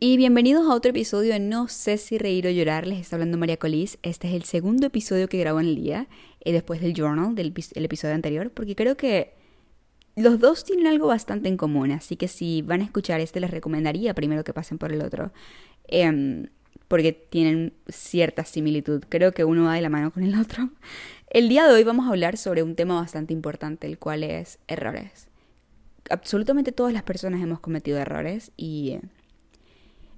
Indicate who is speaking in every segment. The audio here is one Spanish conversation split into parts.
Speaker 1: Y bienvenidos a otro episodio de No sé si reír o llorar, les está hablando María Colís. Este es el segundo episodio que grabo en el día, eh, después del journal, del el episodio anterior, porque creo que los dos tienen algo bastante en común, así que si van a escuchar este les recomendaría primero que pasen por el otro, em, porque tienen cierta similitud. Creo que uno va de la mano con el otro. El día de hoy vamos a hablar sobre un tema bastante importante, el cual es errores. Absolutamente todas las personas hemos cometido errores y...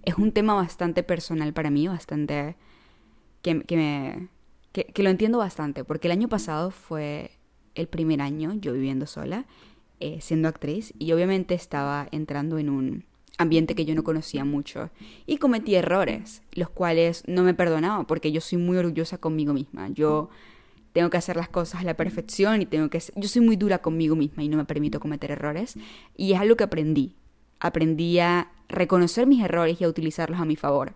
Speaker 1: es un tema bastante personal para mí, bastante... que, que me... Que, lo entiendo bastante, porque el año pasado fue el primer año yo viviendo sola, eh, siendo actriz, y obviamente estaba entrando en un ambiente que yo no conocía mucho, y cometí errores, los cuales no me perdonaba, porque yo soy muy orgullosa conmigo misma, yo tengo que hacer las cosas a la perfección y tengo que... Yo soy muy dura conmigo misma y no me permito cometer errores, y es algo que aprendí, aprendí a reconocer mis errores y utilizarlos a mi favor.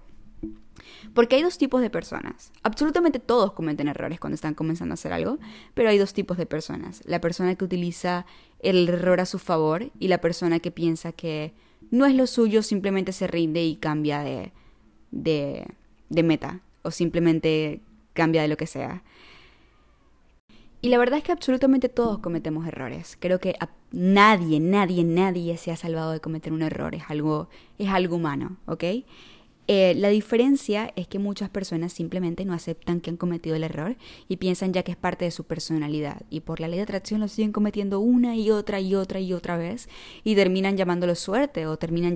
Speaker 1: Porque hay dos tipos de personas. Absolutamente todos cometen errores cuando están comenzando a hacer algo, pero hay dos tipos de personas. La persona que utiliza el error a su favor y la persona que piensa que no es lo suyo, simplemente se rinde y cambia de, de, de meta o simplemente cambia de lo que sea. Y la verdad es que absolutamente todos cometemos errores. Creo que nadie, nadie, nadie se ha salvado de cometer un error. Es algo, es algo humano, ¿ok? Eh, la diferencia es que muchas personas simplemente no aceptan que han cometido el error y piensan ya que es parte de su personalidad y por la ley de atracción lo siguen cometiendo una y otra y otra y otra vez y terminan llamándolo suerte o terminan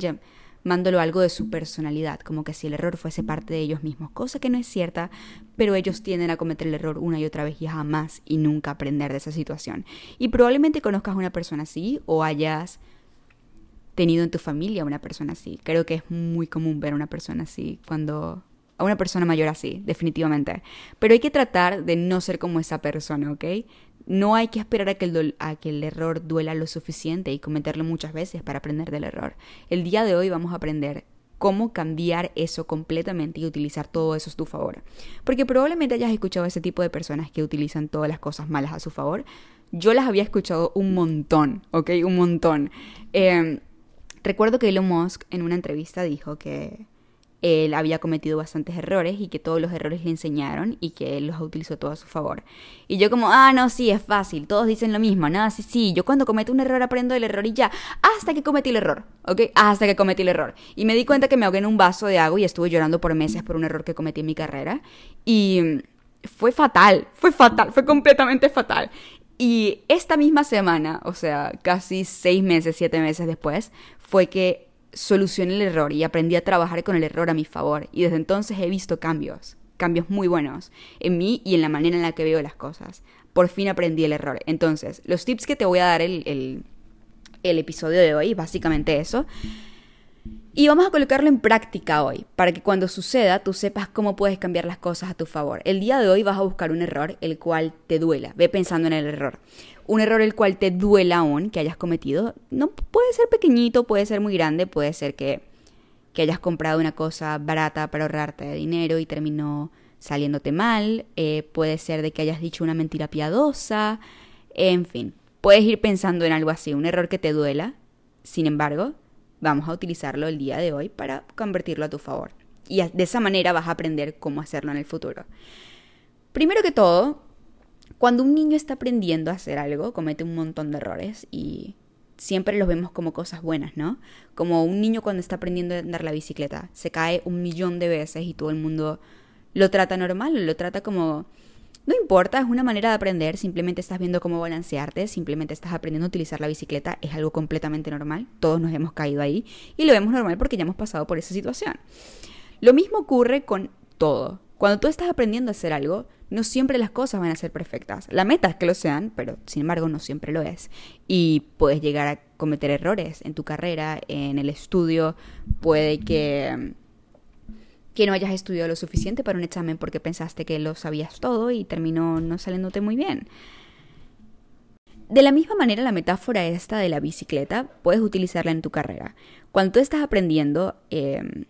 Speaker 1: mándolo algo de su personalidad, como que si el error fuese parte de ellos mismos, cosa que no es cierta, pero ellos tienden a cometer el error una y otra vez y jamás y nunca aprender de esa situación. Y probablemente conozcas a una persona así o hayas tenido en tu familia una persona así. Creo que es muy común ver a una persona así cuando a una persona mayor así, definitivamente. Pero hay que tratar de no ser como esa persona, ¿ok? No hay que esperar a que, el a que el error duela lo suficiente y cometerlo muchas veces para aprender del error. El día de hoy vamos a aprender cómo cambiar eso completamente y utilizar todo eso a tu favor. Porque probablemente hayas escuchado a ese tipo de personas que utilizan todas las cosas malas a su favor. Yo las había escuchado un montón, ¿ok? Un montón. Em, recuerdo que Elon Musk en una entrevista dijo que él había cometido bastantes errores y que todos los errores le enseñaron y que él los utilizó todo a su favor. Y yo como, ah, no, sí, es fácil, todos dicen lo mismo, no, sí, sí, yo cuando cometo un error aprendo el error y ya, hasta que cometí el error, ¿ok? Hasta que cometí el error. Y me di cuenta que me ahogué en un vaso de agua y estuve llorando por meses por un error que cometí en mi carrera. Y fue fatal, fue fatal, fue completamente fatal. Y esta misma semana, o sea, casi seis meses, siete meses después, fue que solucioné el error y aprendí a trabajar con el error a mi favor. Y desde entonces he visto cambios, cambios muy buenos en mí y en la manera en la que veo las cosas. Por fin aprendí el error. Entonces, los tips que te voy a dar el, el, el episodio de hoy, básicamente eso. Y vamos a colocarlo en práctica hoy, para que cuando suceda tú sepas cómo puedes cambiar las cosas a tu favor. El día de hoy vas a buscar un error el cual te duela. Ve pensando en el error un error el cual te duela aún que hayas cometido. No puede ser pequeñito, puede ser muy grande, puede ser que, que hayas comprado una cosa barata para ahorrarte dinero y terminó saliéndote mal, eh, puede ser de que hayas dicho una mentira piadosa, en fin, puedes ir pensando en algo así, un error que te duela, sin embargo, vamos a utilizarlo el día de hoy para convertirlo a tu favor. Y de esa manera vas a aprender cómo hacerlo en el futuro. Primero que todo, cuando un niño está aprendiendo a hacer algo, comete un montón de errores y siempre los vemos como cosas buenas, ¿no? Como un niño cuando está aprendiendo a andar la bicicleta, se cae un millón de veces y todo el mundo lo trata normal, lo trata como... No importa, es una manera de aprender, simplemente estás viendo cómo balancearte, simplemente estás aprendiendo a utilizar la bicicleta, es algo completamente normal, todos nos hemos caído ahí y lo vemos normal porque ya hemos pasado por esa situación. Lo mismo ocurre con todo. Cuando tú estás aprendiendo a hacer algo, no siempre las cosas van a ser perfectas. La meta es que lo sean, pero sin embargo no siempre lo es. Y puedes llegar a cometer errores en tu carrera, en el estudio, puede que que no hayas estudiado lo suficiente para un examen porque pensaste que lo sabías todo y terminó no saliéndote muy bien. De la misma manera, la metáfora esta de la bicicleta puedes utilizarla en tu carrera. Cuando tú estás aprendiendo, eh,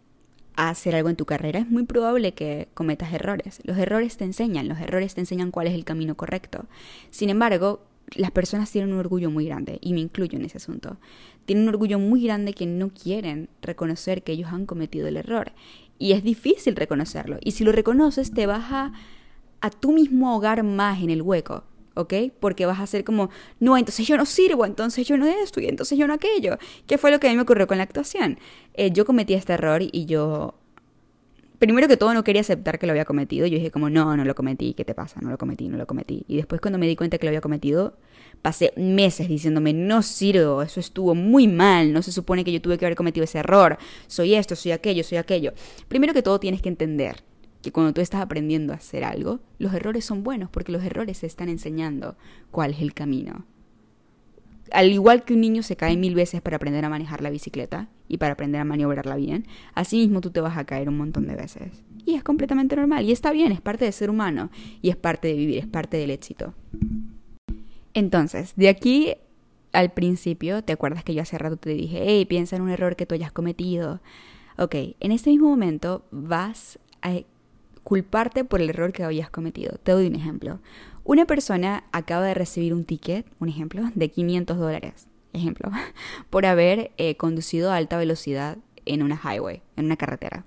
Speaker 1: a hacer algo en tu carrera, es muy probable que cometas errores. Los errores te enseñan, los errores te enseñan cuál es el camino correcto. Sin embargo, las personas tienen un orgullo muy grande, y me incluyo en ese asunto. Tienen un orgullo muy grande que no quieren reconocer que ellos han cometido el error. Y es difícil reconocerlo. Y si lo reconoces, te vas a, a tú mismo ahogar más en el hueco. ¿ok? Porque vas a ser como, no, entonces yo no sirvo, entonces yo no esto y entonces yo no aquello. ¿Qué fue lo que a mí me ocurrió con la actuación? Eh, yo cometí este error y yo primero que todo no quería aceptar que lo había cometido. Yo dije como, no, no lo cometí, ¿qué te pasa? No lo cometí, no lo cometí. Y después cuando me di cuenta que lo había cometido, pasé meses diciéndome, no sirvo, eso estuvo muy mal, no se supone que yo tuve que haber cometido ese error, soy esto, soy aquello, soy aquello. Primero que todo tienes que entender que cuando tú estás aprendiendo a hacer algo, los errores son buenos porque los errores te están enseñando cuál es el camino al igual que un niño se cae mil veces para aprender a manejar la bicicleta y para aprender a maniobrarla bien, así mismo tú te vas a caer un montón de veces. Y es completamente normal, y está bien, es parte de ser humano, y es parte de vivir, es parte del éxito. Entonces, de aquí al principio, ¿te acuerdas que yo hace rato te dije, hey, piensa en un error que tú hayas cometido? Ok, en este mismo momento vas a culparte por el error que habías cometido. Te doy un ejemplo. Una persona acaba de recibir un ticket, un ejemplo, de 500 dólares, ejemplo, por haber eh, conducido a alta velocidad en una highway, en una carretera.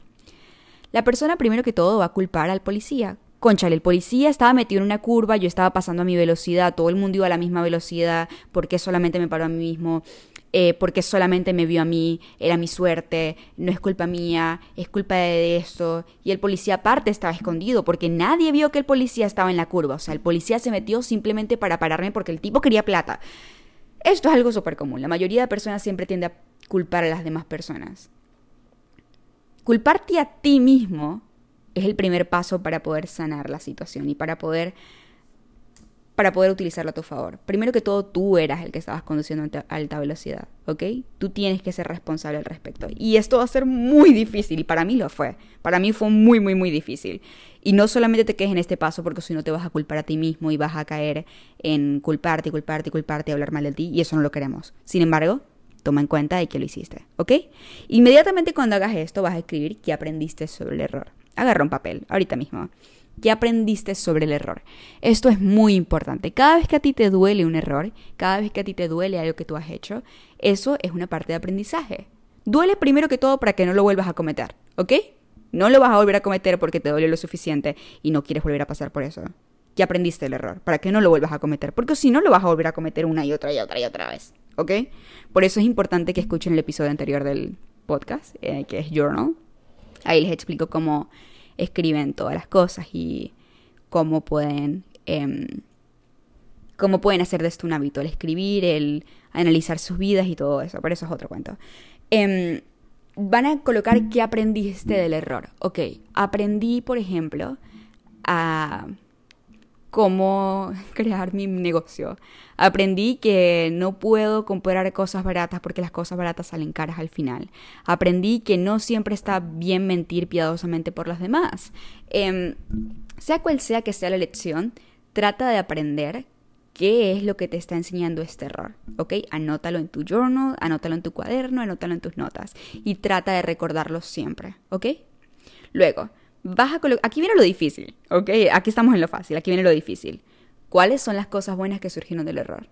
Speaker 1: La persona primero que todo va a culpar al policía. Conchale, el policía estaba metido en una curva, yo estaba pasando a mi velocidad, todo el mundo iba a la misma velocidad, ¿por qué solamente me paró a mí mismo? Eh, porque solamente me vio a mí, era mi suerte, no es culpa mía, es culpa de esto. Y el policía aparte estaba escondido porque nadie vio que el policía estaba en la curva. O sea, el policía se metió simplemente para pararme porque el tipo quería plata. Esto es algo súper común. La mayoría de personas siempre tiende a culpar a las demás personas. Culparte a ti mismo es el primer paso para poder sanar la situación y para poder para poder utilizarlo a tu favor. Primero que todo, tú eras el que estabas conduciendo a alta velocidad, ¿ok? Tú tienes que ser responsable al respecto. Y esto va a ser muy difícil, y para mí lo fue. Para mí fue muy, muy, muy difícil. Y no solamente te quedes en este paso, porque si no te vas a culpar a ti mismo y vas a caer en culparte, culparte, culparte, hablar mal de ti, y eso no lo queremos. Sin embargo, toma en cuenta de que lo hiciste, ¿ok? Inmediatamente cuando hagas esto, vas a escribir qué aprendiste sobre el error. Agarra un papel, ahorita mismo. ¿Qué aprendiste sobre el error? Esto es muy importante. Cada vez que a ti te duele un error, cada vez que a ti te duele algo que tú has hecho, eso es una parte de aprendizaje. Duele primero que todo para que no lo vuelvas a cometer, ¿ok? No lo vas a volver a cometer porque te duele lo suficiente y no quieres volver a pasar por eso. Ya aprendiste el error, para que no lo vuelvas a cometer, porque si no lo vas a volver a cometer una y otra y otra y otra vez, ¿ok? Por eso es importante que escuchen el episodio anterior del podcast, eh, que es Journal. Ahí les explico cómo escriben todas las cosas y cómo pueden, em, cómo pueden hacer de esto un hábito, el escribir, el analizar sus vidas y todo eso, pero eso es otro cuento. Em, van a colocar qué aprendiste del error. Ok, aprendí, por ejemplo, a cómo crear mi negocio. Aprendí que no puedo comprar cosas baratas porque las cosas baratas salen caras al final. Aprendí que no siempre está bien mentir piadosamente por los demás. Em, sea cual sea que sea la lección, trata de aprender qué es lo que te está enseñando este error, ¿ok? Anótalo en tu journal, anótalo en tu cuaderno, anótalo en tus notas y trata de recordarlo siempre, ¿ok? Luego, Aquí viene lo difícil, ¿ok? Aquí estamos en lo fácil, aquí viene lo difícil. ¿Cuáles son las cosas buenas que surgieron del error?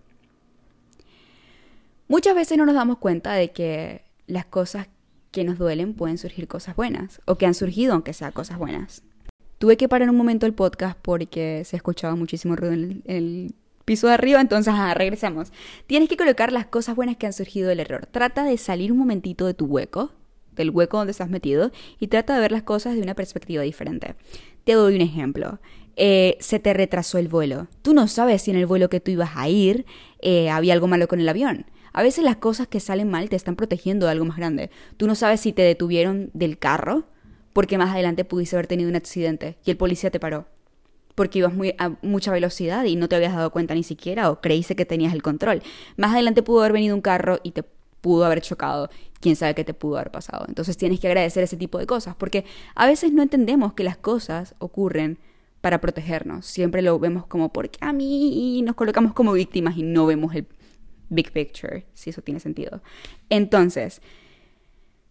Speaker 1: Muchas veces no nos damos cuenta de que las cosas que nos duelen pueden surgir cosas buenas, o que han surgido aunque sean cosas buenas. Tuve que parar un momento el podcast porque se escuchaba muchísimo ruido en el, piso de arriba, entonces regresamos. Tienes que colocar las cosas buenas que han surgido del error. Trata de salir un momentito de tu hueco, del hueco donde estás metido y trata de ver las cosas de una perspectiva diferente. Te doy un ejemplo. Eh, se te retrasó el vuelo. Tú no sabes si en el vuelo que tú ibas a ir eh, había algo malo con el avión. A veces las cosas que salen mal te están protegiendo de algo más grande. Tú no sabes si te detuvieron del carro porque más adelante pudiste haber tenido un accidente y el policía te paró porque ibas muy, a mucha velocidad y no te habías dado cuenta ni siquiera o creíste que tenías el control. Más adelante pudo haber venido un carro y te pudo haber chocado, quién sabe qué te pudo haber pasado. Entonces tienes que agradecer ese tipo de cosas, porque a veces no entendemos que las cosas ocurren para protegernos. Siempre lo vemos como porque a mí nos colocamos como víctimas y no vemos el big picture, si eso tiene sentido. Entonces,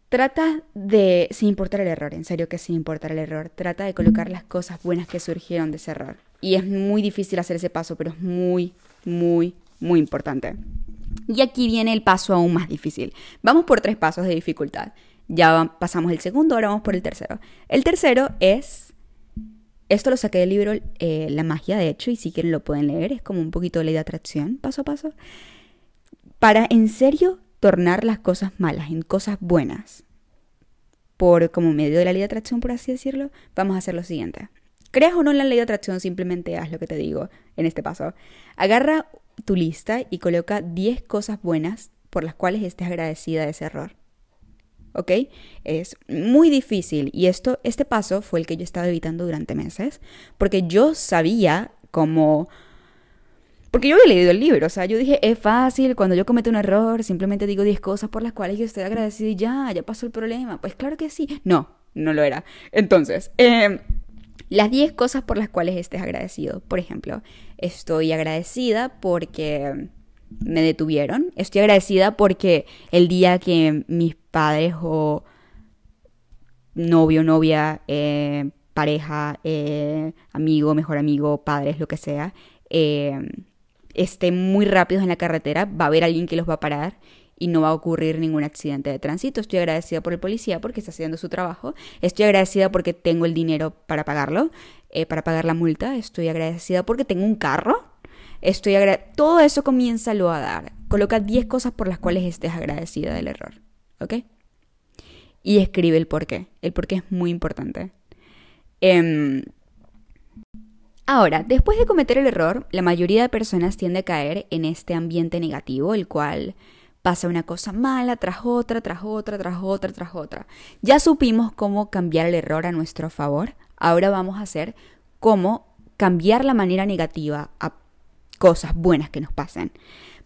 Speaker 1: trata de, sin importar el error, en serio que sin importar el error, trata de colocar las cosas buenas que surgieron de ese error. Y es muy difícil hacer ese paso, pero es muy, muy muy importante. Y aquí viene el paso aún más difícil. Vamos por tres pasos de dificultad. Ya pasamos el segundo, ahora vamos por el tercero. El tercero es, esto lo saqué del libro eh, La magia, de hecho, y si quieren lo pueden leer, es como un poquito de ley de atracción, paso a paso. Para en serio tornar las cosas malas en cosas buenas, por como medio de la ley de atracción, por así decirlo, vamos a hacer lo siguiente. Creas o no la ley de atracción, simplemente haz lo que te digo en este paso. Agarra tu lista y coloca 10 cosas buenas por las cuales estés agradecida de ese error. ¿Ok? Es muy difícil y esto, este paso fue el que yo estaba evitando durante meses porque yo sabía cómo... Porque yo había leído el libro, o sea, yo dije, es fácil, cuando yo cometo un error, simplemente digo 10 cosas por las cuales yo estoy agradecida y ya, ya pasó el problema. Pues claro que sí. No, no lo era. Entonces, eh, las 10 cosas por las cuales estés agradecido. Por ejemplo, estoy agradecida porque me detuvieron. Estoy agradecida porque el día que mis padres o novio, novia, eh, pareja, eh, amigo, mejor amigo, padres, lo que sea, eh, estén muy rápidos en la carretera, va a haber alguien que los va a parar y no va a ocurrir ningún accidente de tránsito. Estoy agradecida por el policía porque está haciendo su trabajo. Estoy agradecida porque tengo el dinero para pagarlo, eh, para pagar la multa. Estoy agradecida porque tengo un carro. Estoy Todo eso comienza lo a dar. Coloca 10 cosas por las cuales estés agradecida del error. ¿Ok? Y escribe el por qué. El por qué es muy importante. Em, ahora, después de cometer el error, la mayoría de personas tiende a caer en este ambiente negativo, el cual pasa una cosa mala tras otra, tras otra, tras otra, tras otra. Ya supimos cómo cambiar el error a nuestro favor. Ahora vamos a hacer cómo cambiar la manera negativa a cosas buenas que nos pasen.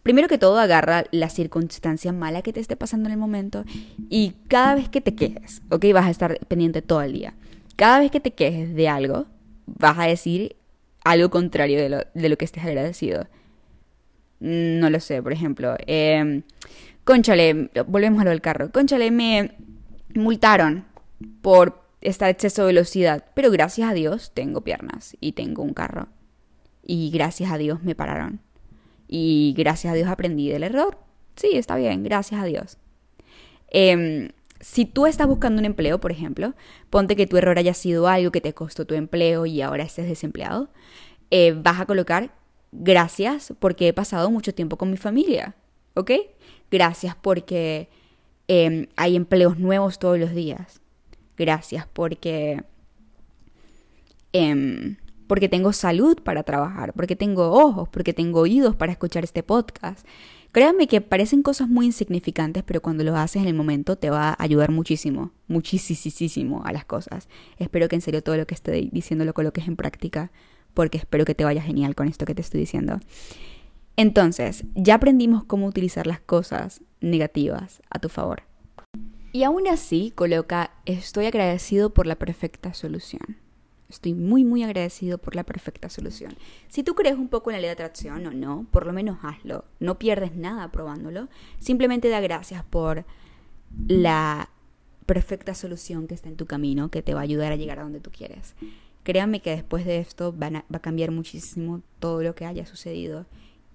Speaker 1: Primero que todo, agarra la circunstancia mala que te esté pasando en el momento y cada vez que te quejes, ¿ok? Vas a estar pendiente todo el día. Cada vez que te quejes de algo, vas a decir algo contrario de lo, de lo que estés agradecido. No lo sé, por ejemplo, eh, conchale, volvemos a lo del carro, conchale, me multaron por esta exceso de velocidad, pero gracias a Dios tengo piernas y tengo un carro. Y gracias a Dios me pararon. Y gracias a Dios aprendí del error. Sí, está bien, gracias a Dios. Em, si tú estás buscando un empleo, por ejemplo, ponte que tu error haya sido algo que te costó tu empleo y ahora estés desempleado, eh, vas a colocar Gracias porque he pasado mucho tiempo con mi familia, ¿ok? Gracias porque em, hay empleos nuevos todos los días. Gracias porque... Em, porque tengo salud para trabajar, porque tengo ojos, porque tengo oídos para escuchar este podcast. Créanme que parecen cosas muy insignificantes, pero cuando lo haces en el momento te va a ayudar muchísimo, muchísimo a las cosas. Espero que en serio todo lo que estoy diciendo lo coloques en práctica porque espero que te vaya genial con esto que te estoy diciendo. Entonces, ya aprendimos cómo utilizar las cosas negativas a tu favor. Y aún así, coloca, estoy agradecido por la perfecta solución. Estoy muy, muy agradecido por la perfecta solución. Si tú crees un poco en la ley de atracción o no, por lo menos hazlo. No pierdes nada probándolo. Simplemente da gracias por la perfecta solución que está en tu camino, que te va a ayudar a llegar a donde tú quieres. Créanme que después de esto va a cambiar muchísimo todo lo que haya sucedido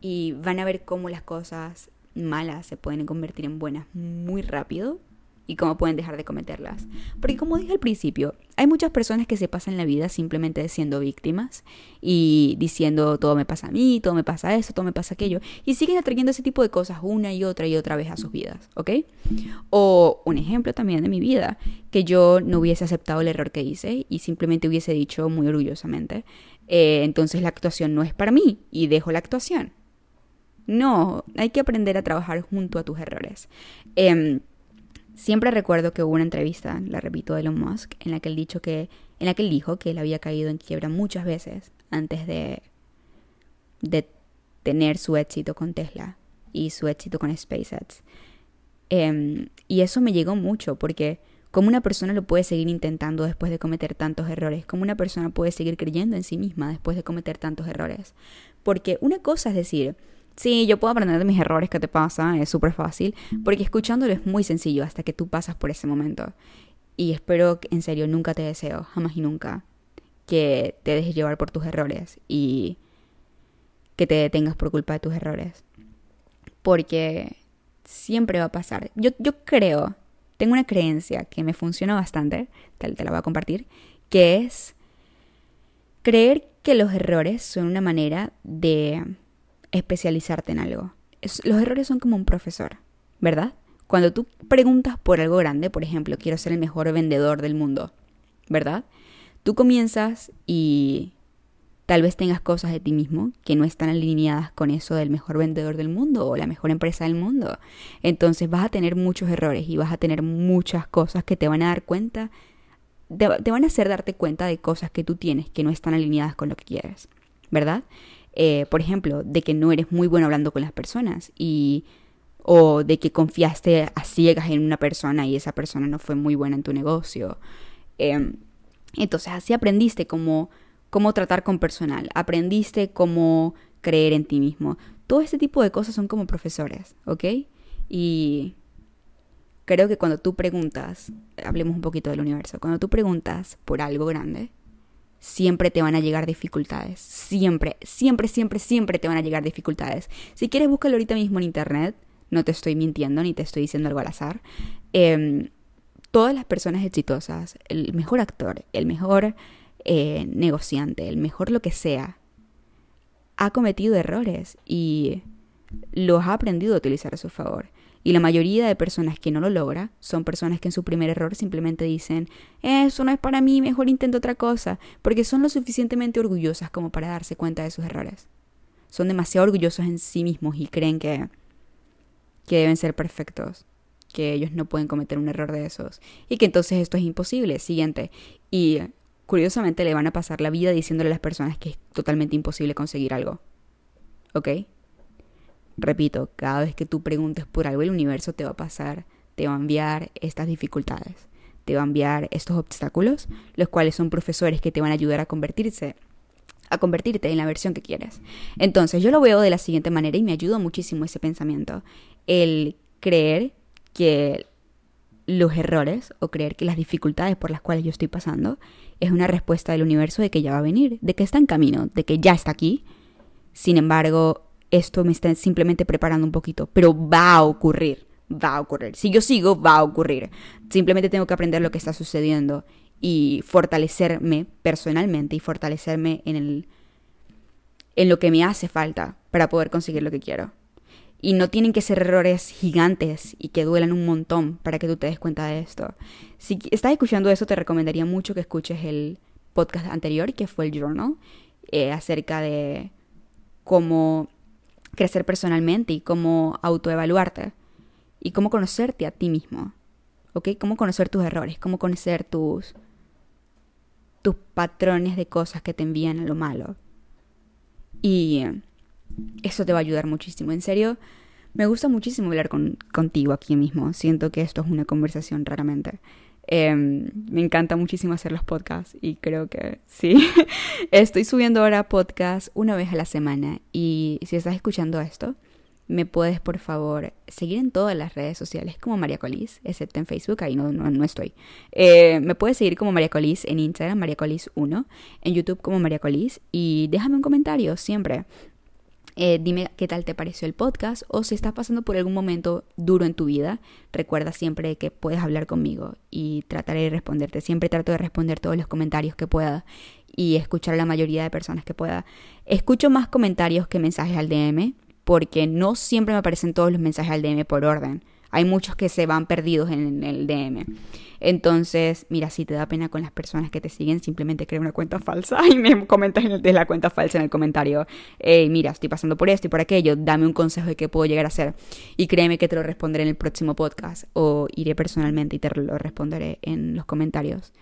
Speaker 1: y van a ver cómo las cosas malas se pueden convertir en buenas muy rápido y cómo pueden dejar de cometerlas. Porque como dije al principio, hay muchas personas que se pasan la vida simplemente siendo víctimas y diciendo todo me pasa a mí, todo me pasa eso, todo me pasa aquello, y siguen atrayendo ese tipo de cosas una y otra y otra vez a sus vidas, ¿ok? O un ejemplo también de mi vida, que yo no hubiese aceptado el error que hice y simplemente hubiese dicho muy orgullosamente, eh, entonces la actuación no es para mí y dejo la actuación. No, hay que aprender a trabajar junto a tus errores. Eh, Siempre recuerdo que hubo una entrevista, la repito, de Elon Musk, en la que él, dicho que, en la que él dijo que él había caído en quiebra muchas veces antes de, de tener su éxito con Tesla y su éxito con SpaceX. Em, y eso me llegó mucho porque como una persona lo puede seguir intentando después de cometer tantos errores, como una persona puede seguir creyendo en sí misma después de cometer tantos errores. Porque una cosa es decir, Sí, yo puedo aprender de mis errores que te pasa, es súper fácil, porque escuchándolo es muy sencillo hasta que tú pasas por ese momento. Y espero, en serio, nunca te deseo, jamás y nunca, que te dejes llevar por tus errores y que te detengas por culpa de tus errores. porque siempre va a pasar. Yo, yo creo, tengo una creencia que me funciona bastante, te, te la voy a compartir, que es creer que los errores son una manera de especializarte en algo. los errores son como un profesor, ¿verdad? Cuando tú preguntas por algo grande, por ejemplo, quiero ser el mejor vendedor del mundo, ¿verdad? Tú comienzas y tal vez tengas cosas de ti mismo que no están alineadas con eso del mejor vendedor del mundo o la mejor empresa del mundo. Entonces vas a tener muchos errores y vas a tener muchas cosas que te van a dar cuenta, te, van a hacer darte cuenta de cosas que tú tienes que no están alineadas con lo que quieres, ¿verdad? Eh, por ejemplo, de que no eres muy bueno hablando con las personas y o de que confiaste a ciegas en una persona y esa persona no fue muy buena en tu negocio. Em, entonces así aprendiste cómo, cómo tratar con personal, aprendiste cómo creer en ti mismo. Todo este tipo de cosas son como profesores, ¿ok? Y creo que cuando tú preguntas, hablemos un poquito del universo, cuando tú preguntas por algo grande, siempre te van a llegar dificultades. Siempre, siempre, siempre, siempre te van a llegar dificultades. Si quieres, búscalo ahorita mismo en internet no te estoy mintiendo ni te estoy diciendo algo al azar. Em, todas las personas exitosas, el mejor actor, el mejor eh, negociante, el mejor lo que sea, ha cometido errores y los ha aprendido a utilizar a su favor. Y la mayoría de personas que no lo logra son personas que en su primer error simplemente dicen, eso no es para mí, mejor intento otra cosa, porque son lo suficientemente orgullosas como para darse cuenta de sus errores. Son demasiado orgullosos en sí mismos y creen que que deben ser perfectos, que ellos no pueden cometer un error de esos y que entonces esto es imposible. Siguiente. Y curiosamente le van a pasar la vida diciéndole a las personas que es totalmente imposible conseguir algo. ¿Ok? Repito, cada vez que tú preguntes por algo, el universo te va a pasar, te va a enviar estas dificultades, te va a enviar estos obstáculos, los cuales son profesores que te van a ayudar a convertirse a convertirte en la versión que quieres. Entonces yo lo veo de la siguiente manera y me ayuda muchísimo ese pensamiento. El creer que los errores o creer que las dificultades por las cuales yo estoy pasando es una respuesta del universo de que ya va a venir, de que está en camino, de que ya está aquí. Sin embargo, esto me está simplemente preparando un poquito, pero va a ocurrir, va a ocurrir. Si yo sigo, va a ocurrir. Simplemente tengo que aprender lo que está sucediendo y fortalecerme personalmente y fortalecerme en el en lo que me hace falta para poder conseguir lo que quiero. Y no tienen que ser errores gigantes y que duelan un montón para que tú te des cuenta de esto. Si estás escuchando eso, te recomendaría mucho que escuches el podcast anterior, que fue el Journal, eh, acerca de cómo crecer personalmente y cómo autoevaluarte y cómo conocerte a ti mismo. ¿Ok? Cómo conocer tus errores, cómo conocer tus, tus patrones de cosas que te envían a lo malo. Y eso te va a ayudar muchísimo. En serio, me gusta muchísimo hablar con, contigo aquí mismo. Siento que esto es una conversación raramente. Em, me encanta muchísimo hacer los podcasts y creo que sí. Estoy subiendo ahora podcast una vez a la semana y si estás escuchando esto, me puedes por favor seguir en todas las redes sociales como María Colis, excepto en Facebook, ahí no, no, estoy. Eh, me puedes seguir como María Colis en Instagram, María Colis 1, en YouTube como María Colis y déjame un comentario siempre. Eh, dime qué tal te pareció el podcast o si estás pasando por algún momento duro en tu vida, recuerda siempre que puedes hablar conmigo y trataré de responderte. Siempre trato de responder todos los comentarios que pueda y escuchar a la mayoría de personas que pueda. Escucho más comentarios que mensajes al DM porque no siempre me aparecen todos los mensajes al DM por orden. Hay muchos que se van perdidos en el DM. Entonces, mira, si te da pena con las personas que te siguen, simplemente crea una cuenta falsa y me comentas desde la cuenta falsa en el comentario. Hey, mira, estoy pasando por esto y por aquello, dame un consejo de qué puedo llegar a hacer. Y créeme que te lo responderé en el próximo podcast o iré personalmente y te lo responderé en los comentarios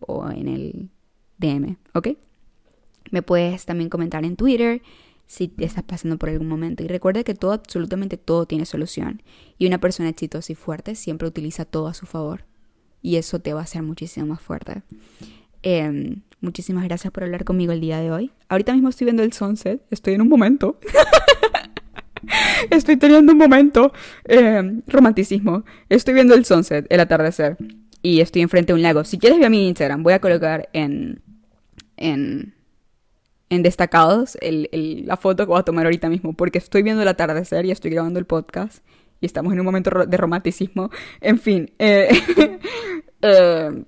Speaker 1: o en el DM, ¿ok? Me puedes también comentar en Twitter si te estás pasando por algún momento. Y recuerda que todo, absolutamente todo tiene solución. Y una persona exitosa y fuerte siempre utiliza todo a su favor. Y eso te va a hacer muchísimo más fuerte. Em, muchísimas gracias por hablar conmigo el día de hoy. Ahorita mismo estoy viendo el sunset. Estoy en un momento. estoy teniendo un momento. Eh, romanticismo. Estoy viendo el sunset, el atardecer. Y estoy enfrente de un lago. Si quieres ver mi Instagram, voy a colocar en... en en destacados la foto que voy a tomar ahorita mismo, porque estoy viendo el atardecer y estoy grabando el podcast y estamos en un momento de romanticismo. En fin, eh, eh,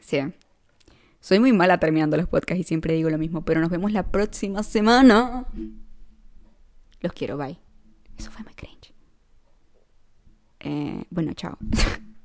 Speaker 1: sí. Soy muy mala terminando los podcasts y siempre digo lo mismo, pero nos vemos la próxima semana. Los quiero, bye. Eso fue muy cringe. Eh, bueno, chao.